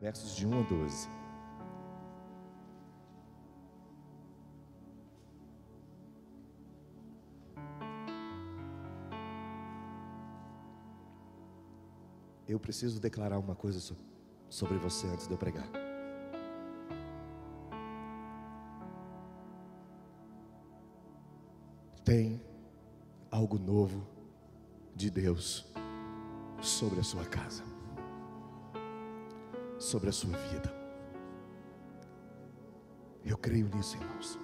versos de 1 a 12. Eu preciso declarar uma coisa sobre você antes de eu pregar. Tem algo novo de Deus sobre a sua casa, sobre a sua vida. Eu creio nisso, irmãos.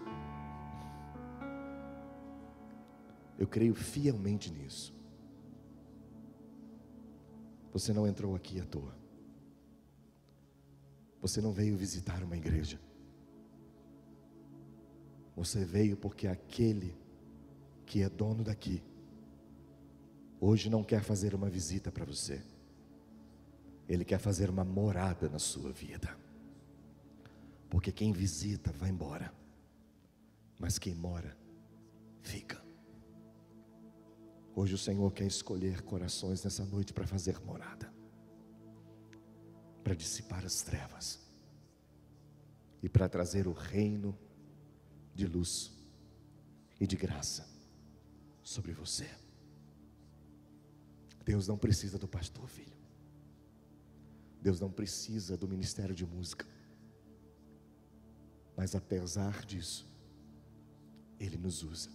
Eu creio fielmente nisso. Você não entrou aqui à toa. Você não veio visitar uma igreja. Você veio porque aquele que é dono daqui, hoje não quer fazer uma visita para você, ele quer fazer uma morada na sua vida. Porque quem visita vai embora, mas quem mora, fica. Hoje o Senhor quer escolher corações nessa noite para fazer morada, para dissipar as trevas e para trazer o reino de luz e de graça sobre você. Deus não precisa do pastor, filho. Deus não precisa do ministério de música. Mas apesar disso, Ele nos usa.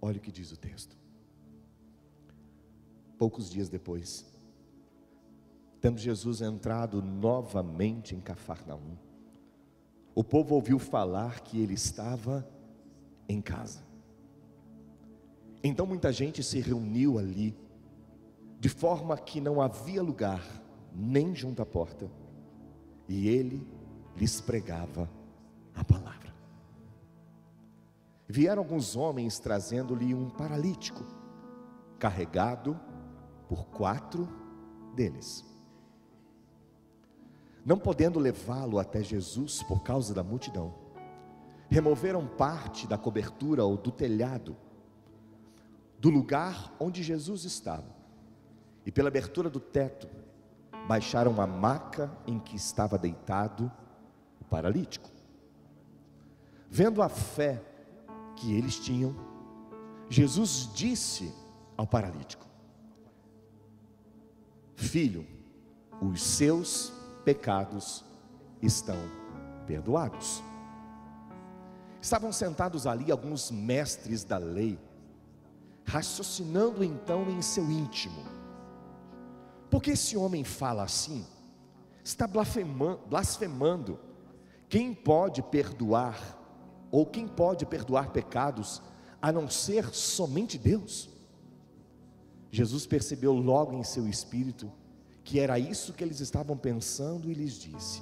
Olha o que diz o texto. Poucos dias depois, tendo Jesus entrado novamente em Cafarnaum, o povo ouviu falar que ele estava em casa. Então muita gente se reuniu ali, de forma que não havia lugar nem junto à porta, e ele lhes pregava a palavra. Vieram alguns homens trazendo-lhe um paralítico, carregado por quatro deles. Não podendo levá-lo até Jesus por causa da multidão, removeram parte da cobertura ou do telhado do lugar onde Jesus estava, e pela abertura do teto, baixaram a maca em que estava deitado o paralítico. Vendo a fé que eles tinham, Jesus disse ao paralítico: Filho, os seus pecados estão perdoados. Estavam sentados ali alguns mestres da lei, raciocinando então em seu íntimo: Por que esse homem fala assim? Está blasfemando. Quem pode perdoar ou quem pode perdoar pecados a não ser somente Deus? Jesus percebeu logo em seu espírito que era isso que eles estavam pensando e lhes disse: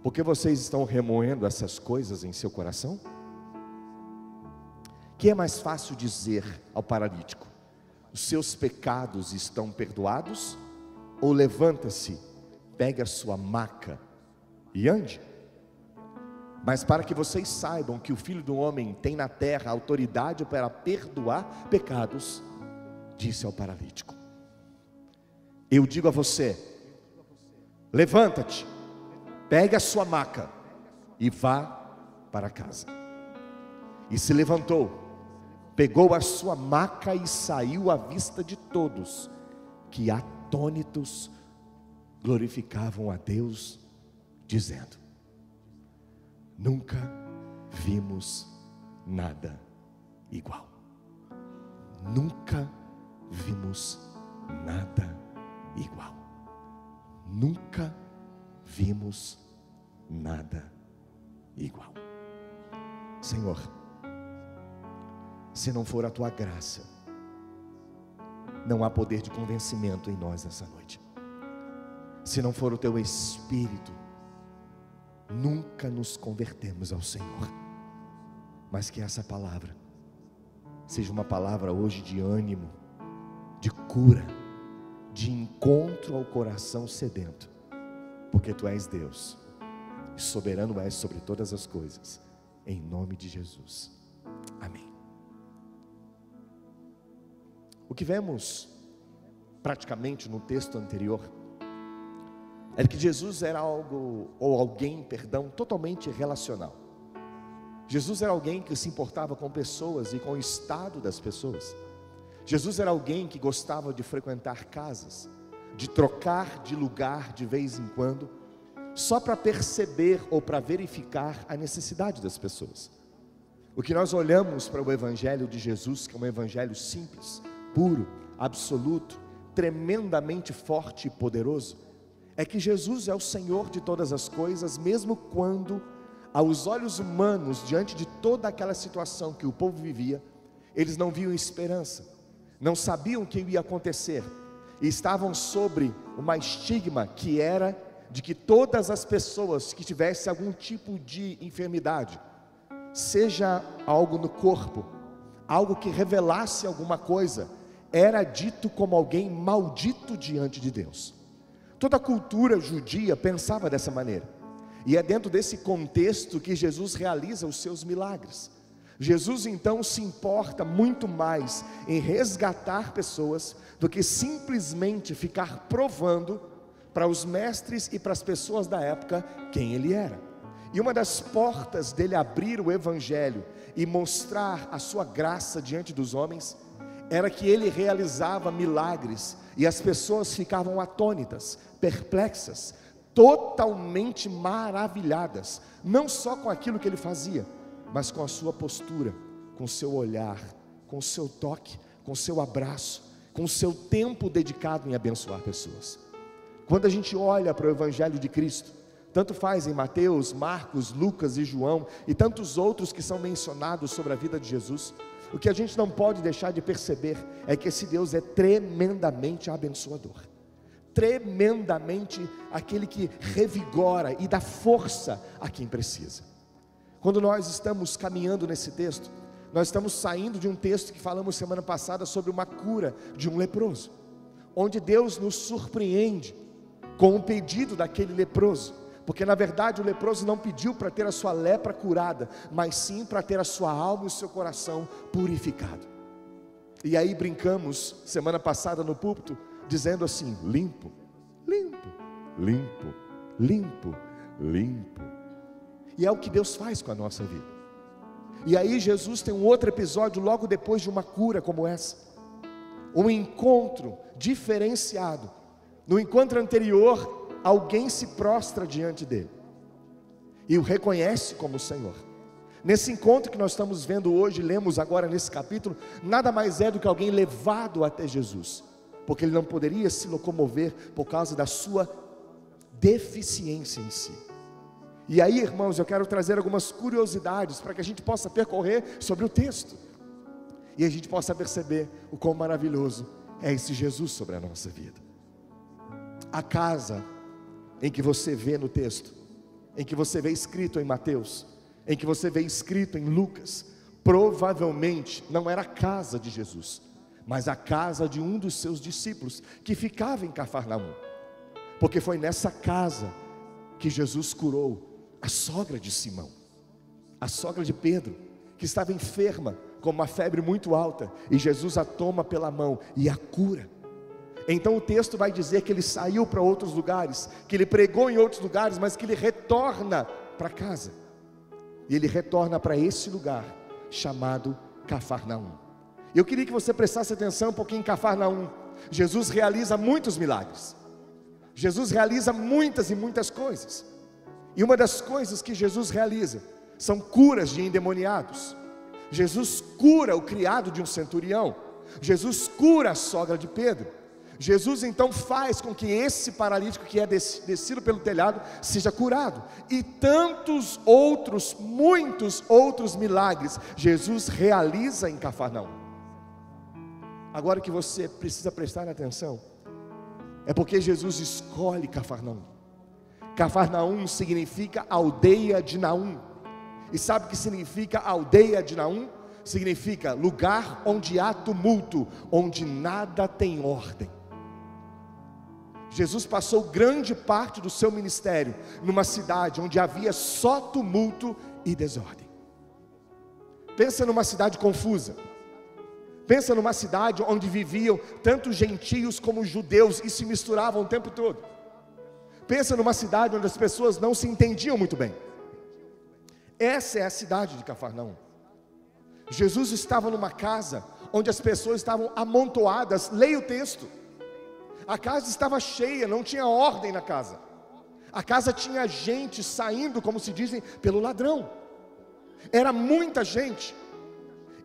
Por que vocês estão remoendo essas coisas em seu coração? Que é mais fácil dizer ao paralítico: Os seus pecados estão perdoados? Ou levanta-se, pegue a sua maca e ande? Mas para que vocês saibam que o Filho do Homem tem na terra autoridade para perdoar pecados, disse ao paralítico: Eu digo a você: levanta-te, pegue a sua maca e vá para casa. E se levantou, pegou a sua maca e saiu à vista de todos, que atônitos glorificavam a Deus, dizendo: Nunca vimos nada igual. Nunca vimos nada igual. Nunca vimos nada igual. Senhor, se não for a tua graça, não há poder de convencimento em nós essa noite. Se não for o teu espírito, nunca nos convertemos ao Senhor. Mas que essa palavra seja uma palavra hoje de ânimo, de cura, de encontro ao coração sedento, porque tu és Deus, e soberano és sobre todas as coisas, em nome de Jesus. Amém. O que vemos praticamente no texto anterior era que Jesus era algo, ou alguém, perdão, totalmente relacional. Jesus era alguém que se importava com pessoas e com o estado das pessoas. Jesus era alguém que gostava de frequentar casas, de trocar de lugar de vez em quando, só para perceber ou para verificar a necessidade das pessoas. O que nós olhamos para o Evangelho de Jesus, que é um Evangelho simples, puro, absoluto, tremendamente forte e poderoso, é que Jesus é o Senhor de todas as coisas, mesmo quando, aos olhos humanos, diante de toda aquela situação que o povo vivia, eles não viam esperança, não sabiam o que ia acontecer, e estavam sobre uma estigma que era de que todas as pessoas que tivessem algum tipo de enfermidade, seja algo no corpo, algo que revelasse alguma coisa, era dito como alguém maldito diante de Deus. Toda a cultura judia pensava dessa maneira. E é dentro desse contexto que Jesus realiza os seus milagres. Jesus então se importa muito mais em resgatar pessoas do que simplesmente ficar provando para os mestres e para as pessoas da época quem ele era. E uma das portas dele abrir o evangelho e mostrar a sua graça diante dos homens era que ele realizava milagres e as pessoas ficavam atônitas, perplexas, totalmente maravilhadas, não só com aquilo que ele fazia, mas com a sua postura, com o seu olhar, com o seu toque, com o seu abraço, com o seu tempo dedicado em abençoar pessoas. Quando a gente olha para o Evangelho de Cristo, tanto faz em Mateus, Marcos, Lucas e João e tantos outros que são mencionados sobre a vida de Jesus, o que a gente não pode deixar de perceber é que esse Deus é tremendamente abençoador, tremendamente aquele que revigora e dá força a quem precisa. Quando nós estamos caminhando nesse texto, nós estamos saindo de um texto que falamos semana passada sobre uma cura de um leproso, onde Deus nos surpreende com o pedido daquele leproso porque na verdade o leproso não pediu para ter a sua lepra curada, mas sim para ter a sua alma e o seu coração purificado. E aí brincamos semana passada no púlpito, dizendo assim: limpo, limpo, limpo, limpo, limpo. E é o que Deus faz com a nossa vida. E aí Jesus tem um outro episódio logo depois de uma cura como essa. Um encontro diferenciado. No encontro anterior, alguém se prostra diante dele e o reconhece como Senhor. Nesse encontro que nós estamos vendo hoje, lemos agora nesse capítulo, nada mais é do que alguém levado até Jesus, porque ele não poderia se locomover por causa da sua deficiência em si. E aí, irmãos, eu quero trazer algumas curiosidades para que a gente possa percorrer sobre o texto e a gente possa perceber o quão maravilhoso é esse Jesus sobre a nossa vida. A casa em que você vê no texto, em que você vê escrito em Mateus, em que você vê escrito em Lucas, provavelmente não era a casa de Jesus, mas a casa de um dos seus discípulos que ficava em Cafarnaum, porque foi nessa casa que Jesus curou a sogra de Simão, a sogra de Pedro, que estava enferma com uma febre muito alta, e Jesus a toma pela mão e a cura. Então o texto vai dizer que ele saiu para outros lugares, que ele pregou em outros lugares, mas que ele retorna para casa. E ele retorna para esse lugar chamado Cafarnaum. Eu queria que você prestasse atenção um pouquinho em Cafarnaum. Jesus realiza muitos milagres. Jesus realiza muitas e muitas coisas. E uma das coisas que Jesus realiza são curas de endemoniados. Jesus cura o criado de um centurião. Jesus cura a sogra de Pedro. Jesus então faz com que esse paralítico que é descido pelo telhado seja curado, e tantos outros, muitos outros milagres Jesus realiza em Cafarnaum. Agora que você precisa prestar atenção, é porque Jesus escolhe Cafarnaum. Cafarnaum significa aldeia de Naum. E sabe o que significa aldeia de Naum? Significa lugar onde há tumulto, onde nada tem ordem. Jesus passou grande parte do seu ministério numa cidade onde havia só tumulto e desordem. Pensa numa cidade confusa. Pensa numa cidade onde viviam tanto gentios como judeus e se misturavam o tempo todo. Pensa numa cidade onde as pessoas não se entendiam muito bem. Essa é a cidade de Cafarnaum. Jesus estava numa casa onde as pessoas estavam amontoadas. Leia o texto. A casa estava cheia, não tinha ordem na casa. A casa tinha gente saindo, como se dizem, pelo ladrão. Era muita gente.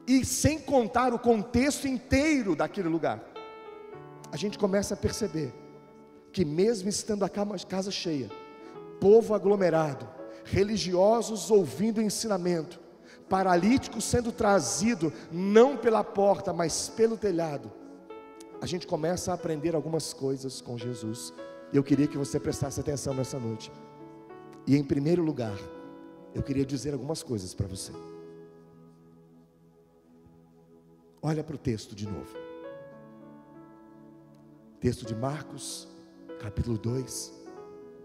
E sem contar o contexto inteiro daquele lugar. A gente começa a perceber que mesmo estando a casa cheia, povo aglomerado, religiosos ouvindo ensinamento, paralítico sendo trazido não pela porta, mas pelo telhado, a gente começa a aprender algumas coisas com Jesus. Eu queria que você prestasse atenção nessa noite. E em primeiro lugar, eu queria dizer algumas coisas para você. Olha para o texto de novo. Texto de Marcos, capítulo 2,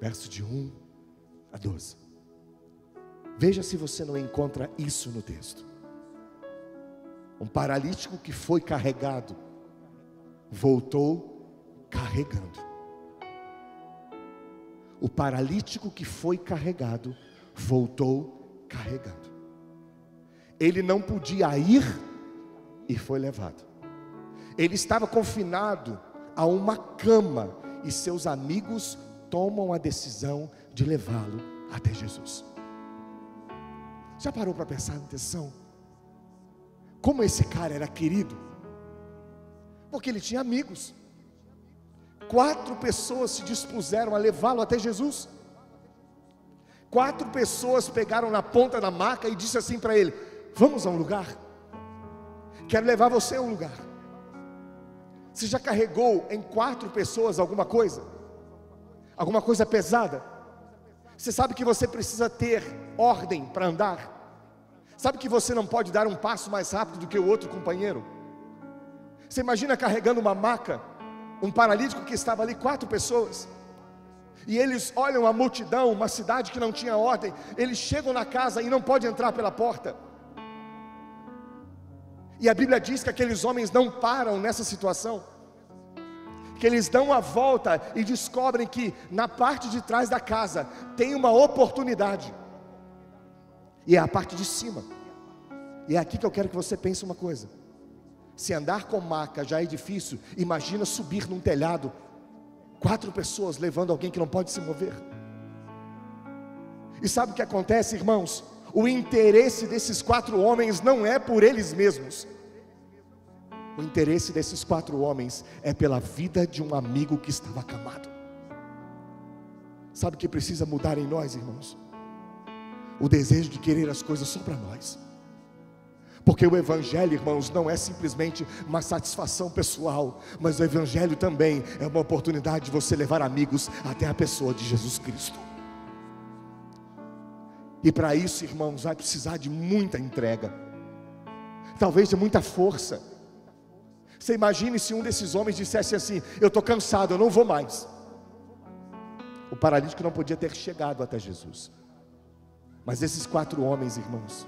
verso de 1 a 12. Veja se você não encontra isso no texto. Um paralítico que foi carregado, voltou carregando. O paralítico que foi carregado, voltou carregando. Ele não podia ir e foi levado. Ele estava confinado a uma cama e seus amigos tomam a decisão de levá-lo até Jesus. Já parou para pensar na atenção? Como esse cara era querido? Porque ele tinha amigos. Quatro pessoas se dispuseram a levá-lo até Jesus. Quatro pessoas pegaram na ponta da maca e disse assim para ele: Vamos a um lugar. Quero levar você a um lugar. Você já carregou em quatro pessoas alguma coisa? Alguma coisa pesada? Você sabe que você precisa ter ordem para andar? Sabe que você não pode dar um passo mais rápido do que o outro companheiro? Você imagina carregando uma maca, um paralítico que estava ali, quatro pessoas, e eles olham a multidão, uma cidade que não tinha ordem, eles chegam na casa e não pode entrar pela porta. E a Bíblia diz que aqueles homens não param nessa situação, que eles dão a volta e descobrem que na parte de trás da casa tem uma oportunidade, e é a parte de cima. E é aqui que eu quero que você pense uma coisa: se andar com maca já é difícil, imagina subir num telhado, quatro pessoas levando alguém que não pode se mover. E sabe o que acontece, irmãos? O interesse desses quatro homens não é por eles mesmos, o interesse desses quatro homens é pela vida de um amigo que estava acamado. Sabe o que precisa mudar em nós, irmãos? O desejo de querer as coisas só para nós. Porque o Evangelho, irmãos, não é simplesmente uma satisfação pessoal, mas o Evangelho também é uma oportunidade de você levar amigos até a pessoa de Jesus Cristo. E para isso, irmãos, vai precisar de muita entrega, talvez de muita força você imagine se um desses homens dissesse assim: Eu estou cansado, eu não vou mais. O paralítico não podia ter chegado até Jesus. Mas esses quatro homens, irmãos,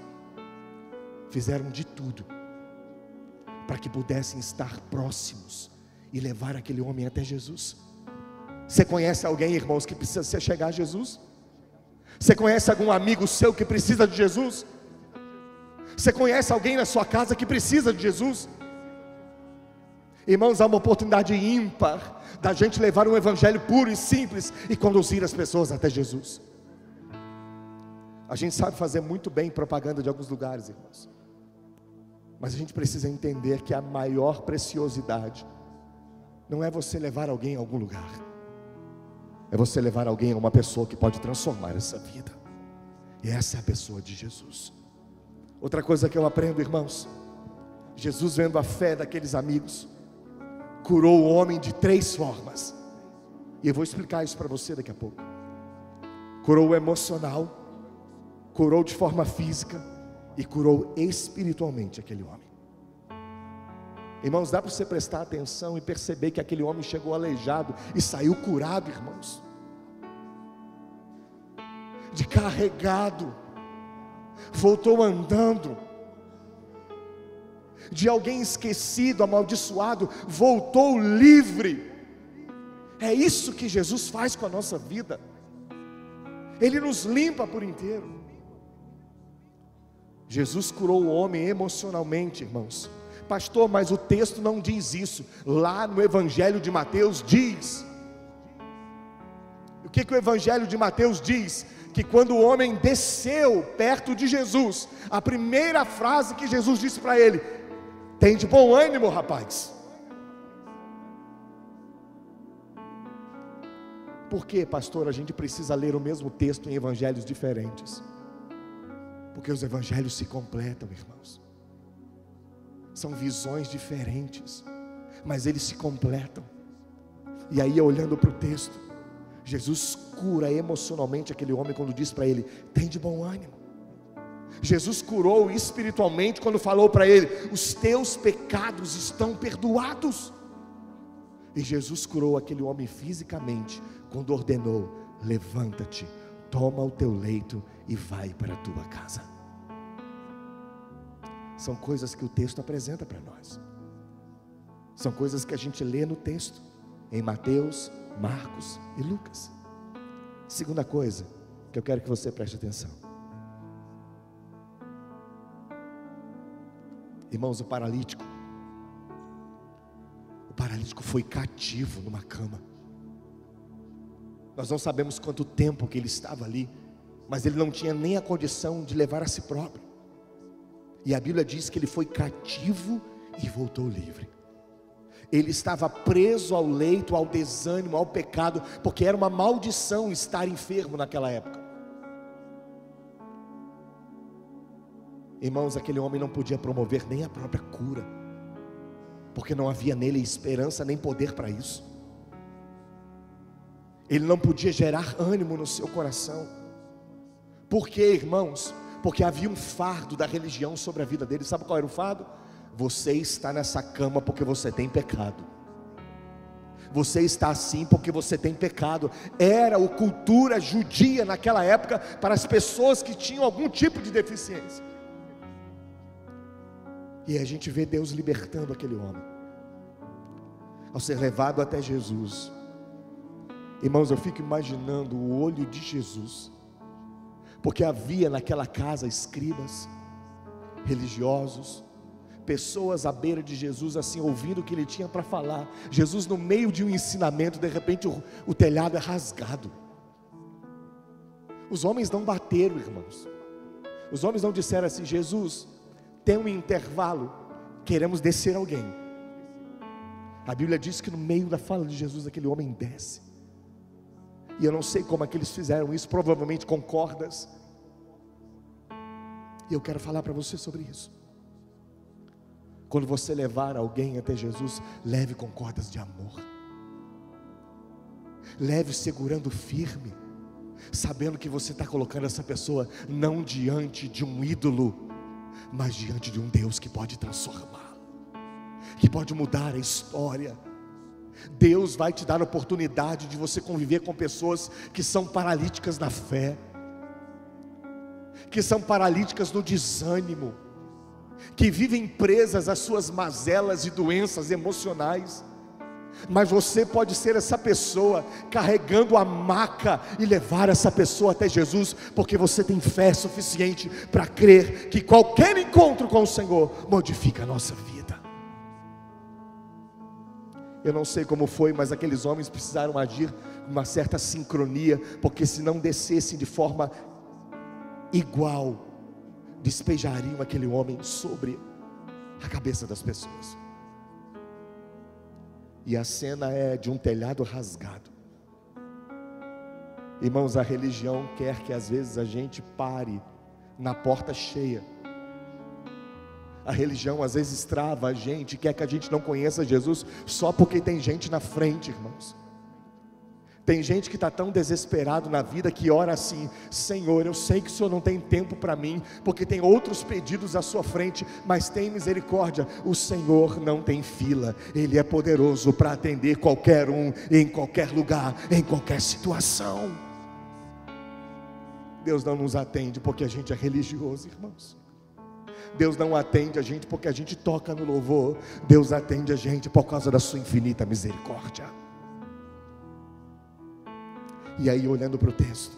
fizeram de tudo para que pudessem estar próximos e levar aquele homem até Jesus. Você conhece alguém, irmãos, que precisa chegar a Jesus? Você conhece algum amigo seu que precisa de Jesus? Você conhece alguém na sua casa que precisa de Jesus? Irmãos, há uma oportunidade ímpar da gente levar um evangelho puro e simples e conduzir as pessoas até Jesus. A gente sabe fazer muito bem propaganda de alguns lugares, irmãos. Mas a gente precisa entender que a maior preciosidade não é você levar alguém a algum lugar. É você levar alguém a uma pessoa que pode transformar essa vida. E essa é a pessoa de Jesus. Outra coisa que eu aprendo, irmãos, Jesus vendo a fé daqueles amigos, curou o homem de três formas. E eu vou explicar isso para você daqui a pouco. Curou o emocional, curou de forma física e curou espiritualmente aquele homem. Irmãos, dá para você prestar atenção e perceber que aquele homem chegou aleijado e saiu curado, irmãos. De carregado, voltou andando de alguém esquecido, amaldiçoado, voltou livre. É isso que Jesus faz com a nossa vida. Ele nos limpa por inteiro. Jesus curou o homem emocionalmente, irmãos. Pastor, mas o texto não diz isso. Lá no Evangelho de Mateus diz. O que, que o Evangelho de Mateus diz? Que quando o homem desceu perto de Jesus, a primeira frase que Jesus disse para ele: Tem de bom ânimo, rapaz. Por que, pastor, a gente precisa ler o mesmo texto em evangelhos diferentes? Porque os evangelhos se completam, irmãos. São visões diferentes, mas eles se completam. E aí, olhando para o texto, Jesus cura emocionalmente aquele homem quando diz para ele: tem de bom ânimo. Jesus curou espiritualmente quando falou para ele: os teus pecados estão perdoados. E Jesus curou aquele homem fisicamente quando ordenou: levanta-te, toma o teu leito e vai para a tua casa. São coisas que o texto apresenta para nós. São coisas que a gente lê no texto, em Mateus, Marcos e Lucas. Segunda coisa que eu quero que você preste atenção. Irmãos, o paralítico. O paralítico foi cativo numa cama. Nós não sabemos quanto tempo que ele estava ali, mas ele não tinha nem a condição de levar a si próprio. E a Bíblia diz que ele foi cativo e voltou livre. Ele estava preso ao leito, ao desânimo, ao pecado, porque era uma maldição estar enfermo naquela época. Irmãos, aquele homem não podia promover nem a própria cura, porque não havia nele esperança nem poder para isso. Ele não podia gerar ânimo no seu coração. Por quê, irmãos? porque havia um fardo da religião sobre a vida dele. Sabe qual era o fardo? Você está nessa cama porque você tem pecado. Você está assim porque você tem pecado. Era a cultura judia naquela época para as pessoas que tinham algum tipo de deficiência. E a gente vê Deus libertando aquele homem. Ao ser levado até Jesus. Irmãos, eu fico imaginando o olho de Jesus porque havia naquela casa escribas, religiosos, pessoas à beira de Jesus, assim, ouvindo o que ele tinha para falar. Jesus, no meio de um ensinamento, de repente o, o telhado é rasgado. Os homens não bateram, irmãos. Os homens não disseram assim: Jesus, tem um intervalo, queremos descer alguém. A Bíblia diz que no meio da fala de Jesus, aquele homem desce. E eu não sei como é que eles fizeram isso, provavelmente com cordas. E eu quero falar para você sobre isso. Quando você levar alguém até Jesus, leve com cordas de amor. Leve segurando firme, sabendo que você está colocando essa pessoa não diante de um ídolo, mas diante de um Deus que pode transformá-lo, que pode mudar a história Deus vai te dar a oportunidade de você conviver com pessoas que são paralíticas na fé, que são paralíticas no desânimo, que vivem presas às suas mazelas e doenças emocionais. Mas você pode ser essa pessoa carregando a maca e levar essa pessoa até Jesus, porque você tem fé suficiente para crer que qualquer encontro com o Senhor modifica a nossa vida. Eu não sei como foi, mas aqueles homens precisaram agir com uma certa sincronia, porque se não descessem de forma igual, despejariam aquele homem sobre a cabeça das pessoas. E a cena é de um telhado rasgado. Irmãos, a religião quer que às vezes a gente pare na porta cheia a religião às vezes trava a gente, quer que a gente não conheça Jesus só porque tem gente na frente, irmãos. Tem gente que está tão desesperado na vida que ora assim: Senhor, eu sei que o Senhor não tem tempo para mim, porque tem outros pedidos à sua frente, mas tem misericórdia. O Senhor não tem fila, Ele é poderoso para atender qualquer um, em qualquer lugar, em qualquer situação. Deus não nos atende porque a gente é religioso, irmãos. Deus não atende a gente porque a gente toca no louvor. Deus atende a gente por causa da sua infinita misericórdia. E aí, olhando para o texto,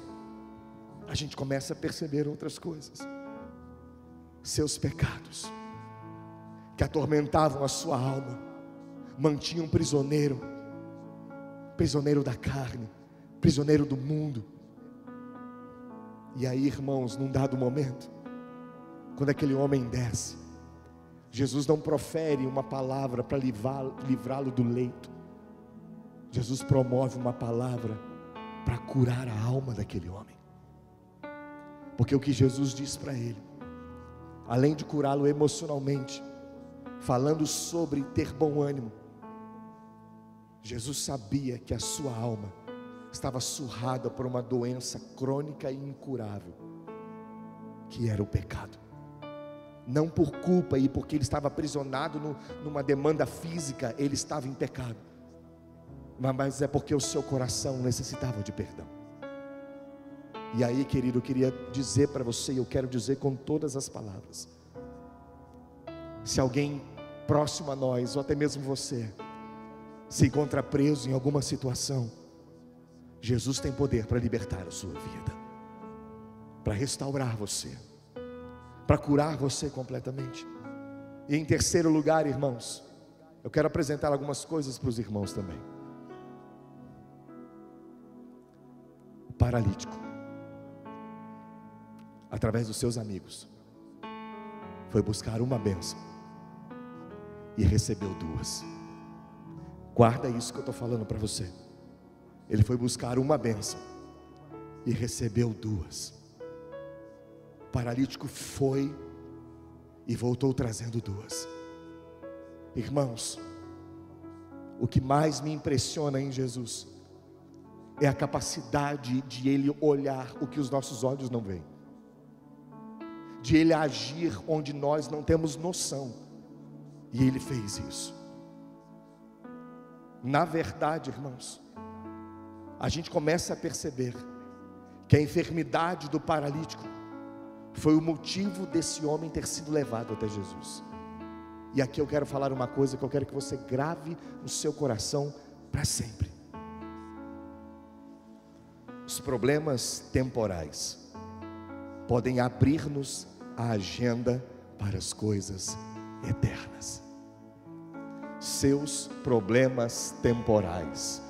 a gente começa a perceber outras coisas. Seus pecados, que atormentavam a sua alma, mantinham prisioneiro, prisioneiro da carne, prisioneiro do mundo. E aí, irmãos, num dado momento, quando aquele homem desce, Jesus não profere uma palavra para livrá-lo do leito. Jesus promove uma palavra para curar a alma daquele homem. Porque o que Jesus diz para ele, além de curá-lo emocionalmente, falando sobre ter bom ânimo, Jesus sabia que a sua alma estava surrada por uma doença crônica e incurável, que era o pecado. Não por culpa e porque ele estava aprisionado no, numa demanda física, ele estava em pecado, mas é porque o seu coração necessitava de perdão. E aí, querido, eu queria dizer para você, e eu quero dizer com todas as palavras: se alguém próximo a nós, ou até mesmo você, se encontra preso em alguma situação, Jesus tem poder para libertar a sua vida, para restaurar você, para curar você completamente. E em terceiro lugar, irmãos, eu quero apresentar algumas coisas para os irmãos também. O paralítico, através dos seus amigos, foi buscar uma bênção e recebeu duas. Guarda isso que eu estou falando para você. Ele foi buscar uma benção e recebeu duas. Paralítico foi e voltou trazendo duas. Irmãos, o que mais me impressiona em Jesus é a capacidade de Ele olhar o que os nossos olhos não veem, de Ele agir onde nós não temos noção, e Ele fez isso. Na verdade, irmãos, a gente começa a perceber que a enfermidade do paralítico foi o motivo desse homem ter sido levado até Jesus. E aqui eu quero falar uma coisa que eu quero que você grave no seu coração para sempre. Os problemas temporais podem abrir-nos a agenda para as coisas eternas. Seus problemas temporais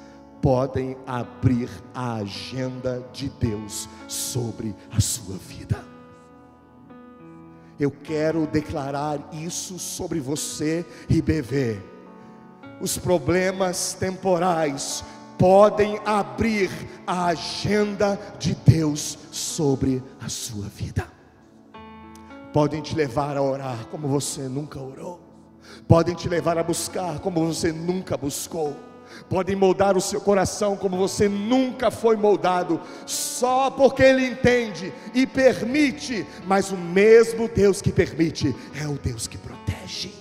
podem abrir a agenda de Deus sobre a sua vida. Eu quero declarar isso sobre você, IBV. Os problemas temporais podem abrir a agenda de Deus sobre a sua vida. Podem te levar a orar como você nunca orou. Podem te levar a buscar como você nunca buscou podem moldar o seu coração como você nunca foi moldado, só porque Ele entende e permite, mas o mesmo Deus que permite é o Deus que protege.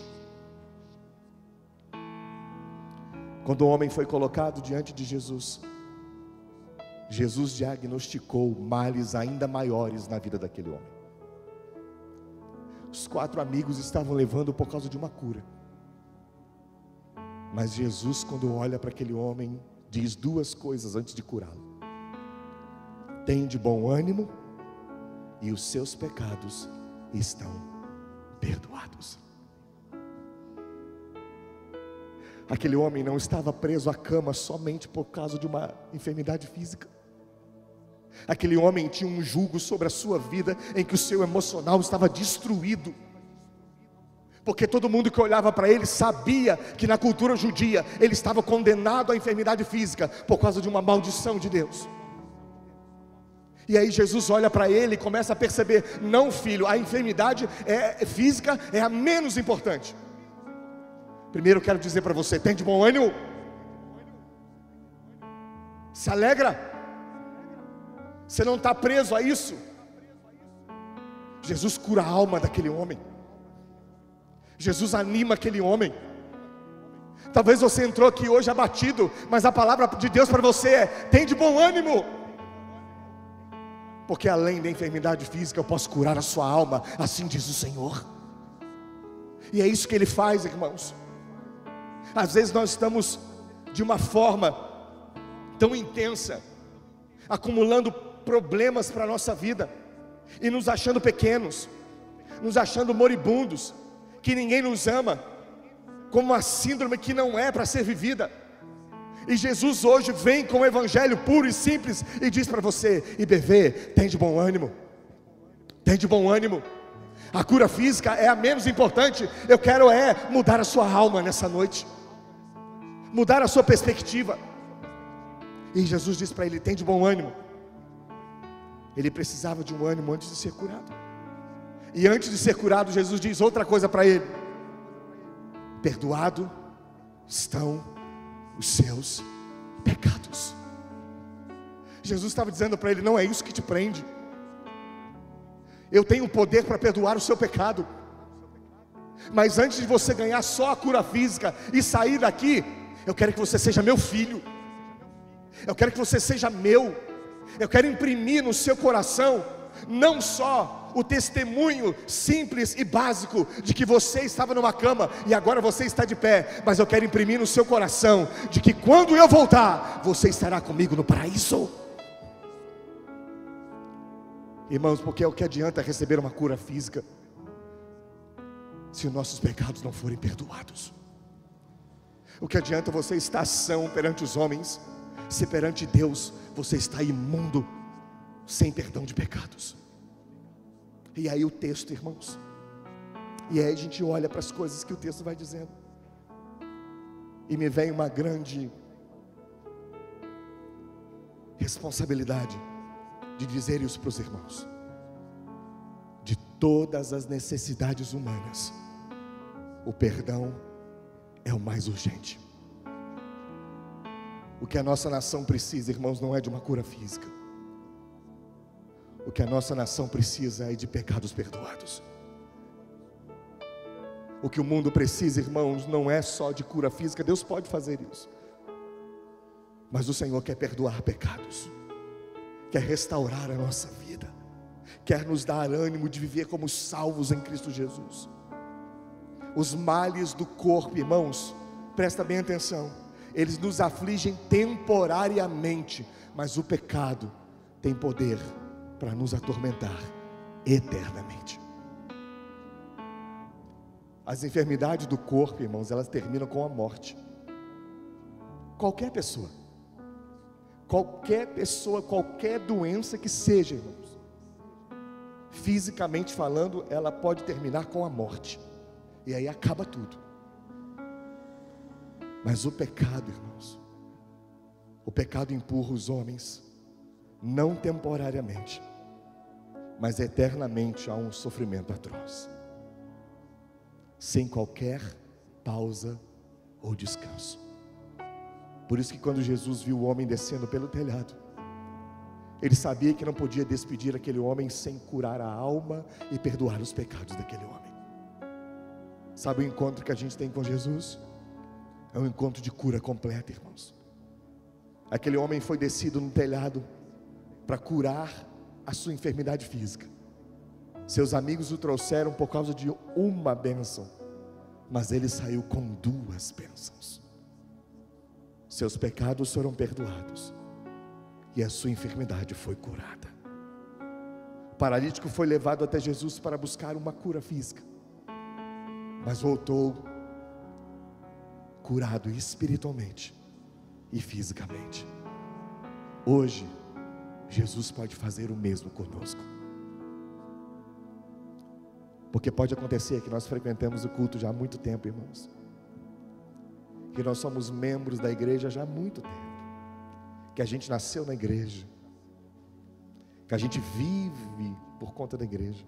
Quando o homem foi colocado diante de Jesus, Jesus diagnosticou males ainda maiores na vida daquele homem. Os quatro amigos estavam levando por causa de uma cura. Mas Jesus, quando olha para aquele homem, diz duas coisas antes de curá-lo: tem de bom ânimo, e os seus pecados estão perdoados. Aquele homem não estava preso à cama somente por causa de uma enfermidade física. Aquele homem tinha um jugo sobre a sua vida em que o seu emocional estava destruído porque todo mundo que olhava para ele sabia que na cultura judia ele estava condenado à enfermidade física por causa de uma maldição de Deus. E aí Jesus olha para ele e começa a perceber: não, filho, a enfermidade é, física é a menos importante. Primeiro quero dizer para você: tem de bom ânimo? Se alegra? Você não está preso a isso? Jesus cura a alma daquele homem. Jesus anima aquele homem. Talvez você entrou aqui hoje abatido, mas a palavra de Deus para você é: tem de bom ânimo. Porque além da enfermidade física, eu posso curar a sua alma, assim diz o Senhor. E é isso que ele faz, irmãos. Às vezes nós estamos de uma forma tão intensa, acumulando problemas para a nossa vida e nos achando pequenos, nos achando moribundos, que ninguém nos ama, como uma síndrome que não é para ser vivida. E Jesus hoje vem com o evangelho puro e simples e diz para você: IBV, tem de bom ânimo, tem de bom ânimo. A cura física é a menos importante. Eu quero é mudar a sua alma nessa noite, mudar a sua perspectiva. E Jesus diz para ele: tem de bom ânimo. Ele precisava de um ânimo antes de ser curado. E antes de ser curado, Jesus diz outra coisa para ele: perdoado estão os seus pecados. Jesus estava dizendo para ele: não é isso que te prende. Eu tenho poder para perdoar o seu pecado. Mas antes de você ganhar só a cura física e sair daqui, eu quero que você seja meu filho. Eu quero que você seja meu. Eu quero imprimir no seu coração não só o testemunho simples e básico de que você estava numa cama e agora você está de pé, mas eu quero imprimir no seu coração de que quando eu voltar, você estará comigo no paraíso. Irmãos, porque é o que adianta receber uma cura física se os nossos pecados não forem perdoados? O que adianta você estar são perante os homens, se perante Deus você está imundo, sem perdão de pecados? E aí o texto, irmãos, e aí a gente olha para as coisas que o texto vai dizendo, e me vem uma grande responsabilidade de dizer isso para os irmãos. De todas as necessidades humanas, o perdão é o mais urgente. O que a nossa nação precisa, irmãos, não é de uma cura física. O que a nossa nação precisa é de pecados perdoados. O que o mundo precisa, irmãos, não é só de cura física, Deus pode fazer isso. Mas o Senhor quer perdoar pecados quer restaurar a nossa vida, quer nos dar ânimo de viver como salvos em Cristo Jesus. Os males do corpo, irmãos, presta bem atenção, eles nos afligem temporariamente, mas o pecado tem poder para nos atormentar eternamente. As enfermidades do corpo, irmãos, elas terminam com a morte. Qualquer pessoa Qualquer pessoa, qualquer doença que seja, irmãos, fisicamente falando, ela pode terminar com a morte, e aí acaba tudo. Mas o pecado, irmãos, o pecado empurra os homens, não temporariamente, mas eternamente a um sofrimento atroz, sem qualquer pausa ou descanso. Por isso que quando Jesus viu o homem descendo pelo telhado, ele sabia que não podia despedir aquele homem sem curar a alma e perdoar os pecados daquele homem. Sabe o encontro que a gente tem com Jesus? É um encontro de cura completa, irmãos. Aquele homem foi descido no telhado para curar a sua enfermidade física. Seus amigos o trouxeram por causa de uma bênção, mas ele saiu com duas bênçãos seus pecados foram perdoados e a sua enfermidade foi curada. O paralítico foi levado até Jesus para buscar uma cura física, mas voltou curado espiritualmente e fisicamente. Hoje, Jesus pode fazer o mesmo conosco. Porque pode acontecer que nós frequentamos o culto já há muito tempo, irmãos que nós somos membros da igreja já há muito tempo, que a gente nasceu na igreja, que a gente vive por conta da igreja.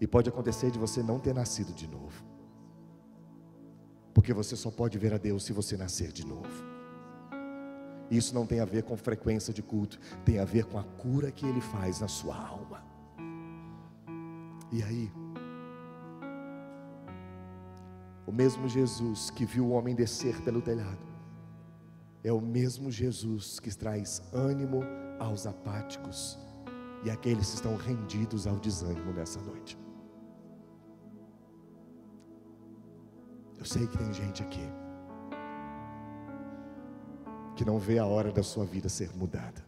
E pode acontecer de você não ter nascido de novo. Porque você só pode ver a Deus se você nascer de novo. Isso não tem a ver com frequência de culto, tem a ver com a cura que Ele faz na sua alma. E aí, o mesmo Jesus que viu o homem descer pelo telhado, é o mesmo Jesus que traz ânimo aos apáticos e aqueles que estão rendidos ao desânimo nessa noite. Eu sei que tem gente aqui que não vê a hora da sua vida ser mudada.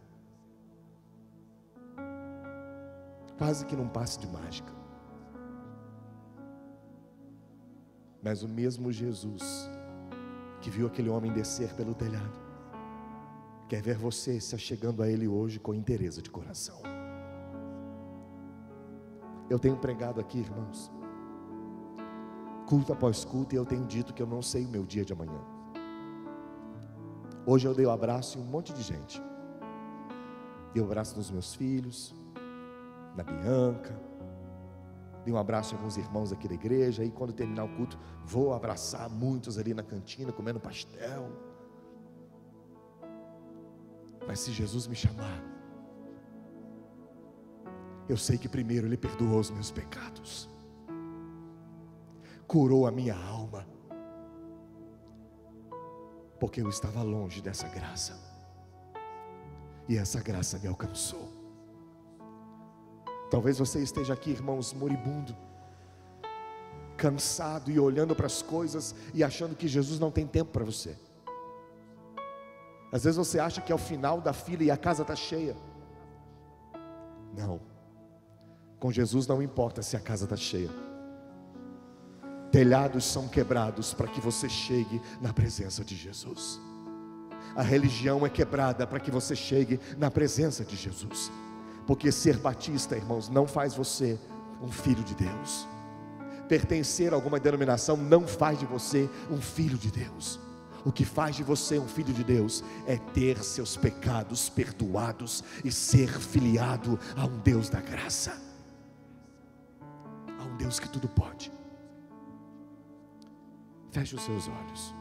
Quase que num passe de mágica. Mas o mesmo Jesus que viu aquele homem descer pelo telhado, quer ver você se achegando a Ele hoje com interesse de coração. Eu tenho pregado aqui, irmãos, culto após culto, e eu tenho dito que eu não sei o meu dia de amanhã. Hoje eu dei um abraço em um monte de gente. Dei um abraço nos meus filhos, na Bianca, dei um abraço a alguns irmãos aqui da igreja, e quando terminar o culto, vou abraçar muitos ali na cantina, comendo pastel. Mas se Jesus me chamar, eu sei que primeiro Ele perdoou os meus pecados, curou a minha alma, porque eu estava longe dessa graça, e essa graça me alcançou. Talvez você esteja aqui, irmãos, moribundo, cansado e olhando para as coisas e achando que Jesus não tem tempo para você. Às vezes você acha que é o final da fila e a casa está cheia. Não. Com Jesus não importa se a casa está cheia. Telhados são quebrados para que você chegue na presença de Jesus. A religião é quebrada para que você chegue na presença de Jesus. Porque ser batista, irmãos, não faz você um filho de Deus. Pertencer a alguma denominação não faz de você um filho de Deus. O que faz de você um filho de Deus é ter seus pecados perdoados e ser filiado a um Deus da graça. Deus que tudo pode. Feche os seus olhos.